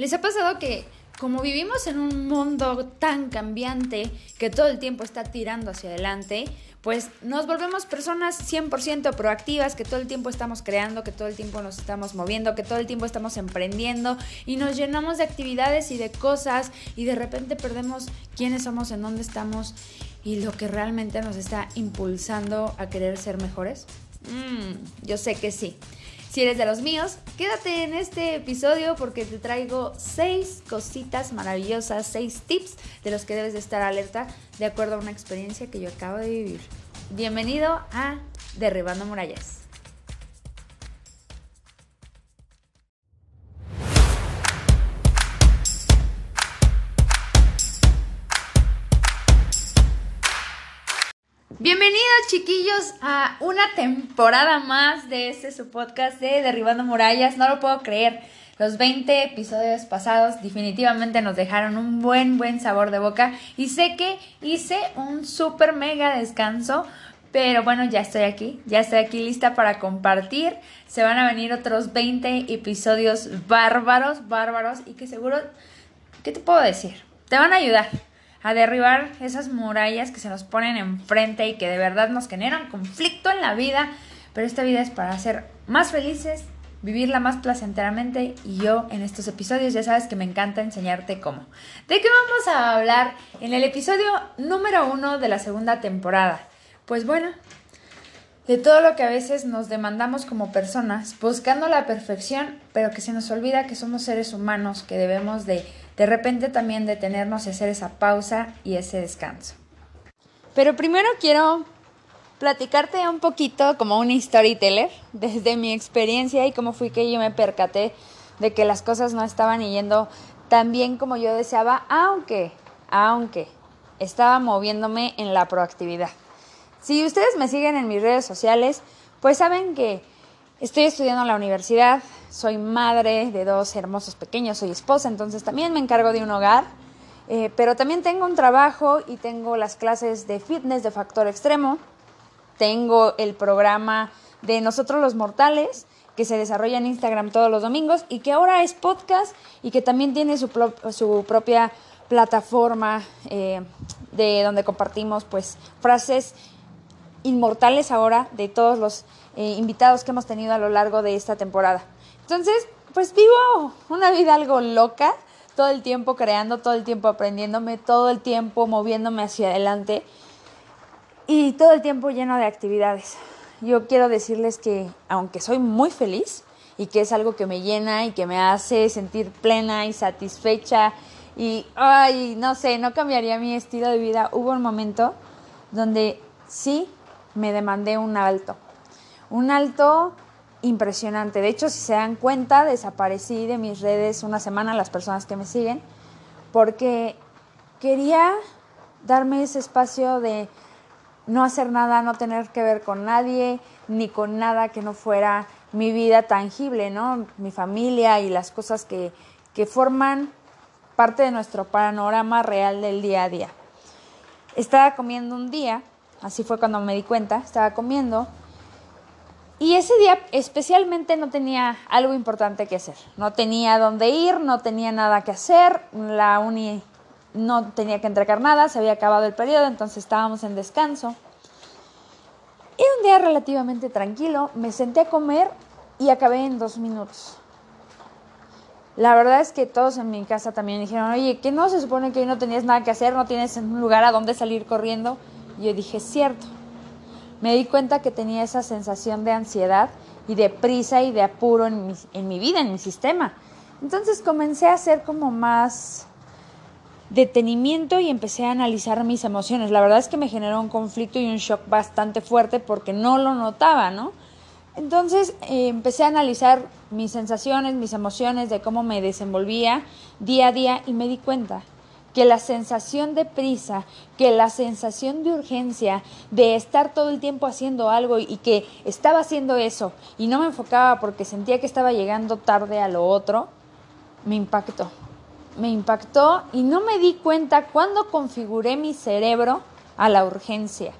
¿Les ha pasado que como vivimos en un mundo tan cambiante que todo el tiempo está tirando hacia adelante, pues nos volvemos personas 100% proactivas, que todo el tiempo estamos creando, que todo el tiempo nos estamos moviendo, que todo el tiempo estamos emprendiendo y nos llenamos de actividades y de cosas y de repente perdemos quiénes somos, en dónde estamos y lo que realmente nos está impulsando a querer ser mejores? Mm, yo sé que sí. Si eres de los míos, quédate en este episodio porque te traigo seis cositas maravillosas, seis tips de los que debes de estar alerta de acuerdo a una experiencia que yo acabo de vivir. Bienvenido a Derribando Murallas. Bienvenidos chiquillos a una temporada más de este su podcast de Derribando Murallas. No lo puedo creer. Los 20 episodios pasados definitivamente nos dejaron un buen, buen sabor de boca. Y sé que hice un súper mega descanso. Pero bueno, ya estoy aquí. Ya estoy aquí lista para compartir. Se van a venir otros 20 episodios bárbaros, bárbaros. Y que seguro, ¿qué te puedo decir? Te van a ayudar a derribar esas murallas que se nos ponen enfrente y que de verdad nos generan conflicto en la vida, pero esta vida es para ser más felices, vivirla más placenteramente y yo en estos episodios ya sabes que me encanta enseñarte cómo. ¿De qué vamos a hablar en el episodio número uno de la segunda temporada? Pues bueno, de todo lo que a veces nos demandamos como personas, buscando la perfección, pero que se nos olvida que somos seres humanos, que debemos de de repente también detenernos y hacer esa pausa y ese descanso. Pero primero quiero platicarte un poquito como un storyteller desde mi experiencia y cómo fui que yo me percaté de que las cosas no estaban yendo tan bien como yo deseaba, aunque, aunque estaba moviéndome en la proactividad. Si ustedes me siguen en mis redes sociales, pues saben que estoy estudiando en la universidad, soy madre de dos hermosos pequeños, soy esposa, entonces también me encargo de un hogar, eh, pero también tengo un trabajo y tengo las clases de fitness de factor extremo, tengo el programa de Nosotros los Mortales, que se desarrolla en Instagram todos los domingos y que ahora es podcast y que también tiene su, propia plataforma eh, de donde compartimos pues frases inmortales ahora de todos los eh, invitados que hemos tenido a lo largo de esta temporada. Entonces, pues vivo una vida algo loca, todo el tiempo creando, todo el tiempo aprendiéndome, todo el tiempo moviéndome hacia adelante y todo el tiempo lleno de actividades. Yo quiero decirles que aunque soy muy feliz y que es algo que me llena y que me hace sentir plena y satisfecha y, ay, no sé, no cambiaría mi estilo de vida, hubo un momento donde sí me demandé un alto. Un alto impresionante. De hecho, si se dan cuenta, desaparecí de mis redes una semana las personas que me siguen porque quería darme ese espacio de no hacer nada, no tener que ver con nadie, ni con nada que no fuera mi vida tangible, ¿no? Mi familia y las cosas que, que forman parte de nuestro panorama real del día a día. Estaba comiendo un día, así fue cuando me di cuenta, estaba comiendo y ese día especialmente no tenía algo importante que hacer. No tenía dónde ir, no tenía nada que hacer. La uni no tenía que entregar nada, se había acabado el periodo, entonces estábamos en descanso. Y un día relativamente tranquilo, me senté a comer y acabé en dos minutos. La verdad es que todos en mi casa también dijeron, oye, que no se supone que hoy no tenías nada que hacer, no tienes un lugar a donde salir corriendo. Yo dije, cierto me di cuenta que tenía esa sensación de ansiedad y de prisa y de apuro en mi, en mi vida, en mi sistema. Entonces comencé a hacer como más detenimiento y empecé a analizar mis emociones. La verdad es que me generó un conflicto y un shock bastante fuerte porque no lo notaba, ¿no? Entonces eh, empecé a analizar mis sensaciones, mis emociones, de cómo me desenvolvía día a día y me di cuenta que la sensación de prisa, que la sensación de urgencia, de estar todo el tiempo haciendo algo y que estaba haciendo eso y no me enfocaba porque sentía que estaba llegando tarde a lo otro, me impactó. Me impactó y no me di cuenta cuando configuré mi cerebro a la urgencia.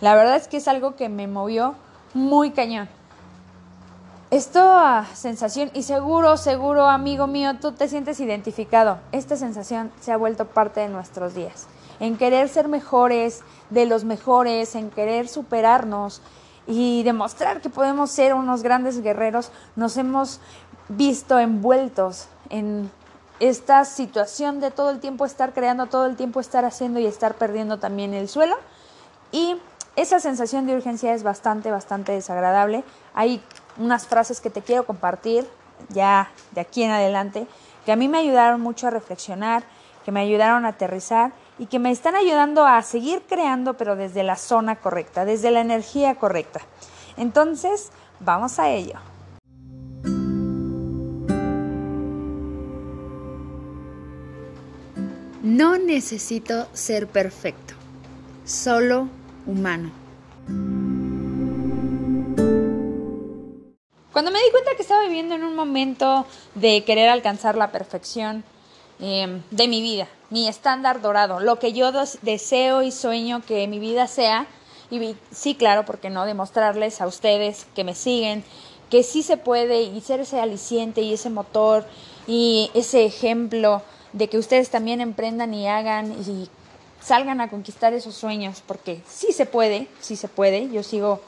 La verdad es que es algo que me movió muy cañón. Esta sensación, y seguro, seguro, amigo mío, tú te sientes identificado. Esta sensación se ha vuelto parte de nuestros días. En querer ser mejores, de los mejores, en querer superarnos y demostrar que podemos ser unos grandes guerreros, nos hemos visto envueltos en esta situación de todo el tiempo estar creando, todo el tiempo estar haciendo y estar perdiendo también el suelo. Y esa sensación de urgencia es bastante, bastante desagradable. Hay unas frases que te quiero compartir ya de aquí en adelante, que a mí me ayudaron mucho a reflexionar, que me ayudaron a aterrizar y que me están ayudando a seguir creando, pero desde la zona correcta, desde la energía correcta. Entonces, vamos a ello. No necesito ser perfecto, solo humano. Cuando me di cuenta que estaba viviendo en un momento de querer alcanzar la perfección em, de mi vida, mi estándar dorado, lo que yo deseo y sueño que mi vida sea, y sí, claro, porque no demostrarles a ustedes que me siguen que sí se puede y ser ese aliciente y ese motor y ese ejemplo de que ustedes también emprendan y hagan y salgan a conquistar esos sueños, porque sí se puede, sí se puede. Yo sigo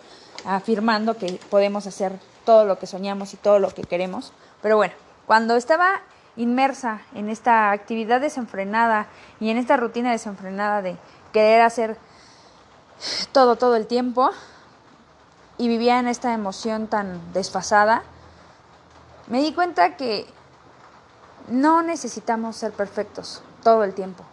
afirmando que podemos hacer todo lo que soñamos y todo lo que queremos. Pero bueno, cuando estaba inmersa en esta actividad desenfrenada y en esta rutina desenfrenada de querer hacer todo, todo el tiempo, y vivía en esta emoción tan desfasada, me di cuenta que no necesitamos ser perfectos todo el tiempo.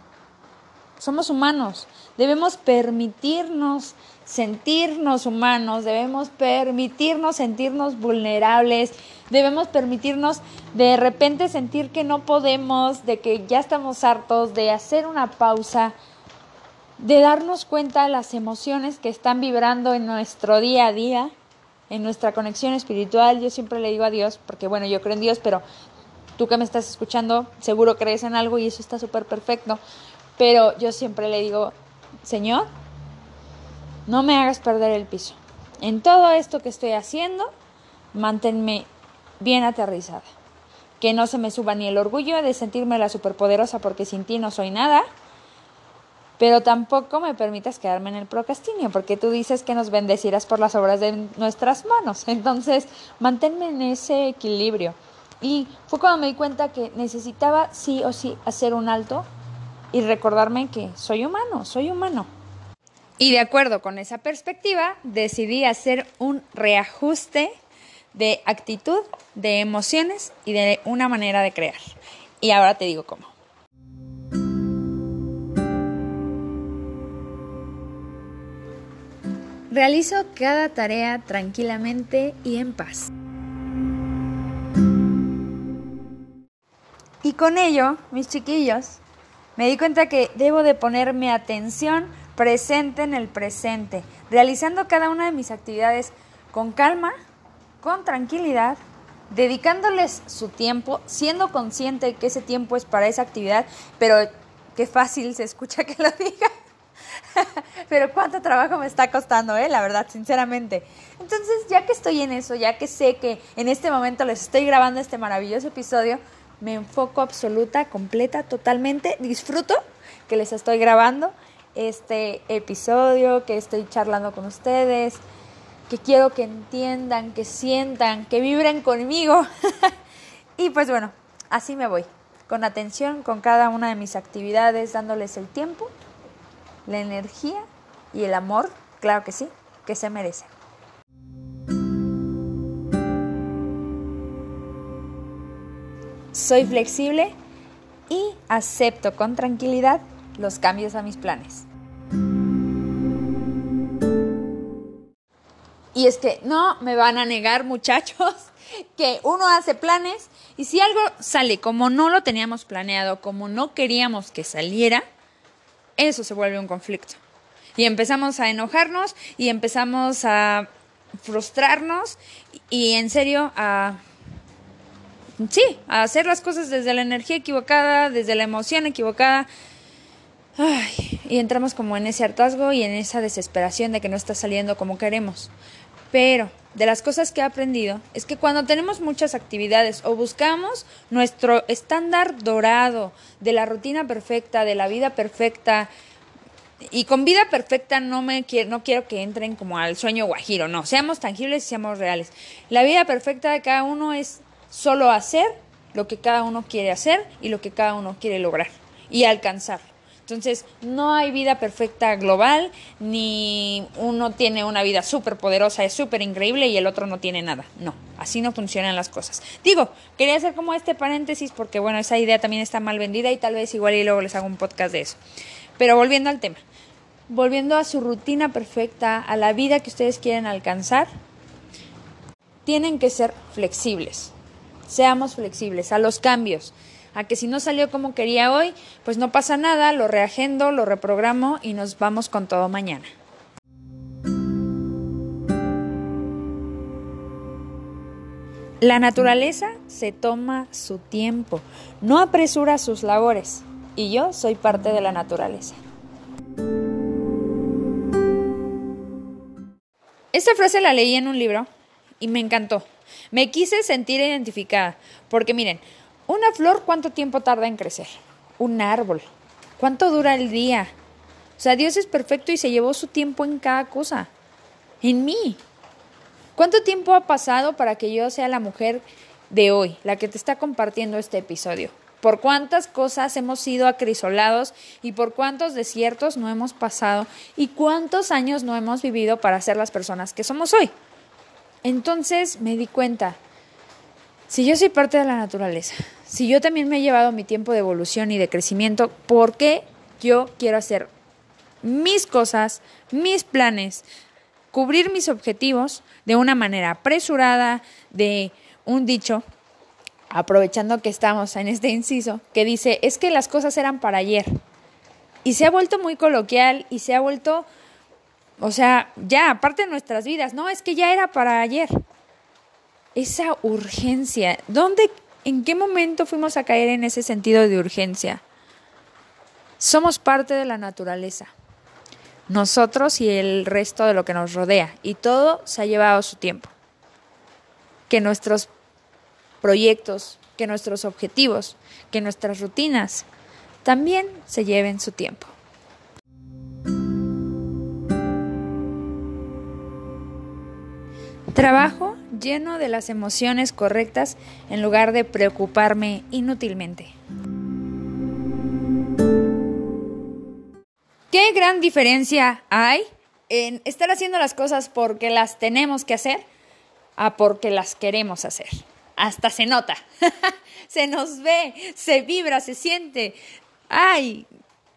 Somos humanos, debemos permitirnos sentirnos humanos, debemos permitirnos sentirnos vulnerables, debemos permitirnos de repente sentir que no podemos, de que ya estamos hartos, de hacer una pausa, de darnos cuenta de las emociones que están vibrando en nuestro día a día, en nuestra conexión espiritual. Yo siempre le digo a Dios, porque bueno, yo creo en Dios, pero tú que me estás escuchando, seguro crees en algo y eso está súper perfecto. Pero yo siempre le digo, Señor, no me hagas perder el piso. En todo esto que estoy haciendo, manténme bien aterrizada. Que no se me suba ni el orgullo de sentirme la superpoderosa porque sin ti no soy nada. Pero tampoco me permitas quedarme en el procrastinio, porque tú dices que nos bendecirás por las obras de nuestras manos. Entonces, manténme en ese equilibrio. Y fue cuando me di cuenta que necesitaba sí o sí hacer un alto y recordarme que soy humano, soy humano. Y de acuerdo con esa perspectiva, decidí hacer un reajuste de actitud, de emociones y de una manera de crear. Y ahora te digo cómo. Realizo cada tarea tranquilamente y en paz. Y con ello, mis chiquillos, me di cuenta que debo de ponerme atención presente en el presente, realizando cada una de mis actividades con calma, con tranquilidad, dedicándoles su tiempo, siendo consciente que ese tiempo es para esa actividad, pero qué fácil se escucha que lo diga. pero cuánto trabajo me está costando, ¿eh? La verdad, sinceramente. Entonces, ya que estoy en eso, ya que sé que en este momento les estoy grabando este maravilloso episodio, me enfoco absoluta, completa, totalmente, disfruto que les estoy grabando este episodio, que estoy charlando con ustedes, que quiero que entiendan, que sientan, que vibren conmigo. y pues bueno, así me voy, con atención con cada una de mis actividades, dándoles el tiempo, la energía y el amor, claro que sí, que se merecen. Soy flexible y acepto con tranquilidad los cambios a mis planes. Y es que no me van a negar, muchachos, que uno hace planes y si algo sale como no lo teníamos planeado, como no queríamos que saliera, eso se vuelve un conflicto. Y empezamos a enojarnos y empezamos a frustrarnos y en serio a sí, a hacer las cosas desde la energía equivocada, desde la emoción equivocada. y entramos como en ese hartazgo y en esa desesperación de que no está saliendo como queremos. Pero de las cosas que he aprendido es que cuando tenemos muchas actividades o buscamos nuestro estándar dorado de la rutina perfecta, de la vida perfecta, y con vida perfecta no me quiero, no quiero que entren como al sueño guajiro, no, seamos tangibles y seamos reales. La vida perfecta de cada uno es solo hacer lo que cada uno quiere hacer y lo que cada uno quiere lograr y alcanzar. Entonces, no hay vida perfecta global, ni uno tiene una vida súper poderosa, es súper increíble y el otro no tiene nada. No, así no funcionan las cosas. Digo, quería hacer como este paréntesis porque, bueno, esa idea también está mal vendida y tal vez igual y luego les hago un podcast de eso. Pero volviendo al tema, volviendo a su rutina perfecta, a la vida que ustedes quieren alcanzar, tienen que ser flexibles. Seamos flexibles a los cambios a que si no salió como quería hoy, pues no pasa nada, lo reagendo, lo reprogramo y nos vamos con todo mañana. La naturaleza se toma su tiempo, no apresura sus labores, y yo soy parte de la naturaleza. Esta frase la leí en un libro y me encantó. Me quise sentir identificada, porque miren, una flor, ¿cuánto tiempo tarda en crecer? Un árbol, ¿cuánto dura el día? O sea, Dios es perfecto y se llevó su tiempo en cada cosa. En mí. ¿Cuánto tiempo ha pasado para que yo sea la mujer de hoy, la que te está compartiendo este episodio? ¿Por cuántas cosas hemos sido acrisolados y por cuántos desiertos no hemos pasado y cuántos años no hemos vivido para ser las personas que somos hoy? Entonces me di cuenta, si yo soy parte de la naturaleza, si yo también me he llevado mi tiempo de evolución y de crecimiento, ¿por qué yo quiero hacer mis cosas, mis planes, cubrir mis objetivos de una manera apresurada, de un dicho, aprovechando que estamos en este inciso, que dice, es que las cosas eran para ayer. Y se ha vuelto muy coloquial y se ha vuelto, o sea, ya, aparte de nuestras vidas, no, es que ya era para ayer esa urgencia. ¿Dónde, en qué momento fuimos a caer en ese sentido de urgencia? Somos parte de la naturaleza, nosotros y el resto de lo que nos rodea, y todo se ha llevado su tiempo. Que nuestros proyectos, que nuestros objetivos, que nuestras rutinas también se lleven su tiempo. Trabajo lleno de las emociones correctas en lugar de preocuparme inútilmente. ¿Qué gran diferencia hay en estar haciendo las cosas porque las tenemos que hacer a porque las queremos hacer? Hasta se nota, se nos ve, se vibra, se siente. Ay,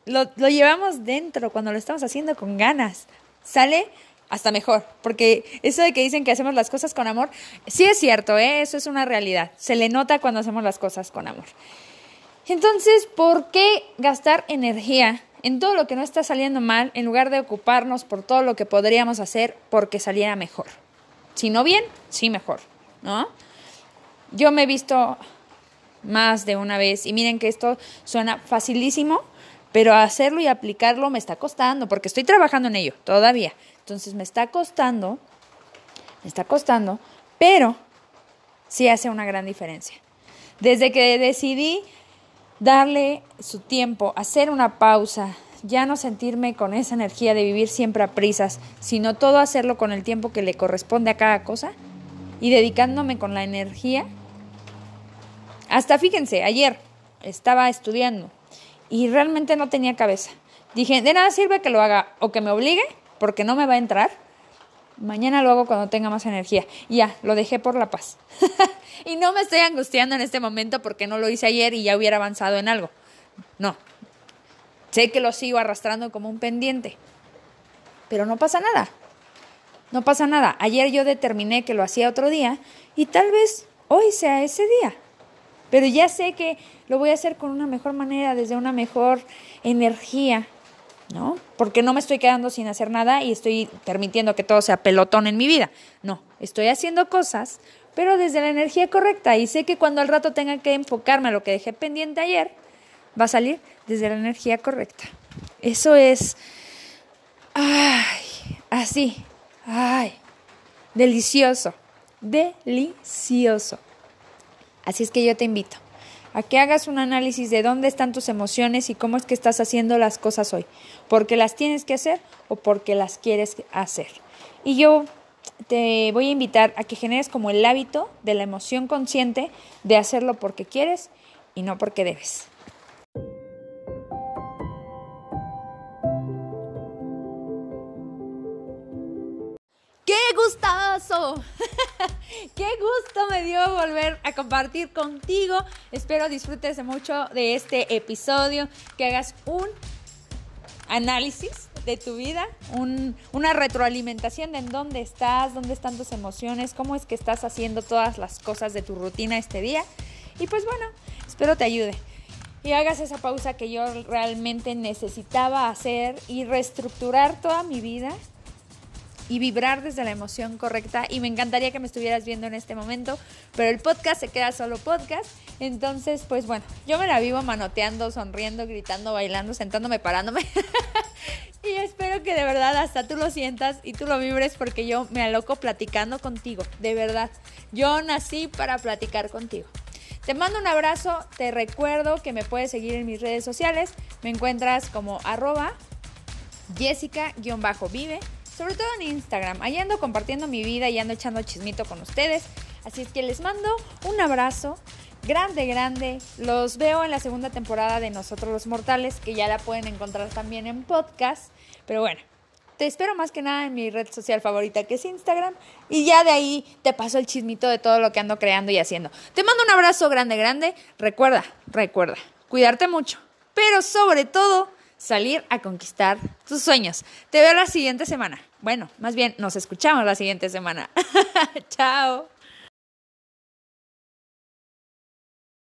lo, lo llevamos dentro cuando lo estamos haciendo con ganas. ¿Sale? Hasta mejor, porque eso de que dicen que hacemos las cosas con amor, sí es cierto, ¿eh? eso es una realidad, se le nota cuando hacemos las cosas con amor. Entonces, ¿por qué gastar energía en todo lo que no está saliendo mal en lugar de ocuparnos por todo lo que podríamos hacer porque saliera mejor? Si no bien, sí mejor, ¿no? Yo me he visto más de una vez y miren que esto suena facilísimo, pero hacerlo y aplicarlo me está costando porque estoy trabajando en ello todavía. Entonces me está costando, me está costando, pero sí hace una gran diferencia. Desde que decidí darle su tiempo, hacer una pausa, ya no sentirme con esa energía de vivir siempre a prisas, sino todo hacerlo con el tiempo que le corresponde a cada cosa y dedicándome con la energía. Hasta fíjense, ayer estaba estudiando y realmente no tenía cabeza. Dije, de nada sirve que lo haga o que me obligue porque no me va a entrar, mañana lo hago cuando tenga más energía. ya, lo dejé por la paz. y no me estoy angustiando en este momento porque no lo hice ayer y ya hubiera avanzado en algo. No. Sé que lo sigo arrastrando como un pendiente. Pero no pasa nada. No pasa nada. Ayer yo determiné que lo hacía otro día y tal vez hoy sea ese día. Pero ya sé que lo voy a hacer con una mejor manera, desde una mejor energía, ¿no? Porque no me estoy quedando sin hacer nada y estoy permitiendo que todo sea pelotón en mi vida. No, estoy haciendo cosas, pero desde la energía correcta y sé que cuando al rato tenga que enfocarme a lo que dejé pendiente ayer, va a salir desde la energía correcta. Eso es, ay, así, ay, delicioso, delicioso. Así es que yo te invito a que hagas un análisis de dónde están tus emociones y cómo es que estás haciendo las cosas hoy, porque las tienes que hacer o porque las quieres hacer. Y yo te voy a invitar a que generes como el hábito de la emoción consciente de hacerlo porque quieres y no porque debes. ¡Qué gustazo! ¡Qué gusto me dio volver a compartir contigo! Espero disfrutes mucho de este episodio, que hagas un análisis de tu vida, una retroalimentación de en dónde estás, dónde están tus emociones, cómo es que estás haciendo todas las cosas de tu rutina este día. Y pues bueno, espero te ayude. Y hagas esa pausa que yo realmente necesitaba hacer y reestructurar toda mi vida y vibrar desde la emoción correcta. Y me encantaría que me estuvieras viendo en este momento, pero el podcast se queda solo podcast. Entonces, pues bueno, yo me la vivo manoteando, sonriendo, gritando, bailando, sentándome, parándome. y espero que de verdad hasta tú lo sientas y tú lo vibres porque yo me aloco platicando contigo, de verdad. Yo nací para platicar contigo. Te mando un abrazo, te recuerdo que me puedes seguir en mis redes sociales, me encuentras como arroba jessica-vive sobre todo en Instagram. Ahí ando compartiendo mi vida y ando echando chismito con ustedes. Así es que les mando un abrazo grande, grande. Los veo en la segunda temporada de Nosotros los Mortales, que ya la pueden encontrar también en podcast. Pero bueno, te espero más que nada en mi red social favorita, que es Instagram. Y ya de ahí te paso el chismito de todo lo que ando creando y haciendo. Te mando un abrazo grande, grande. Recuerda, recuerda, cuidarte mucho. Pero sobre todo, salir a conquistar tus sueños. Te veo la siguiente semana. Bueno, más bien nos escuchamos la siguiente semana. Chao.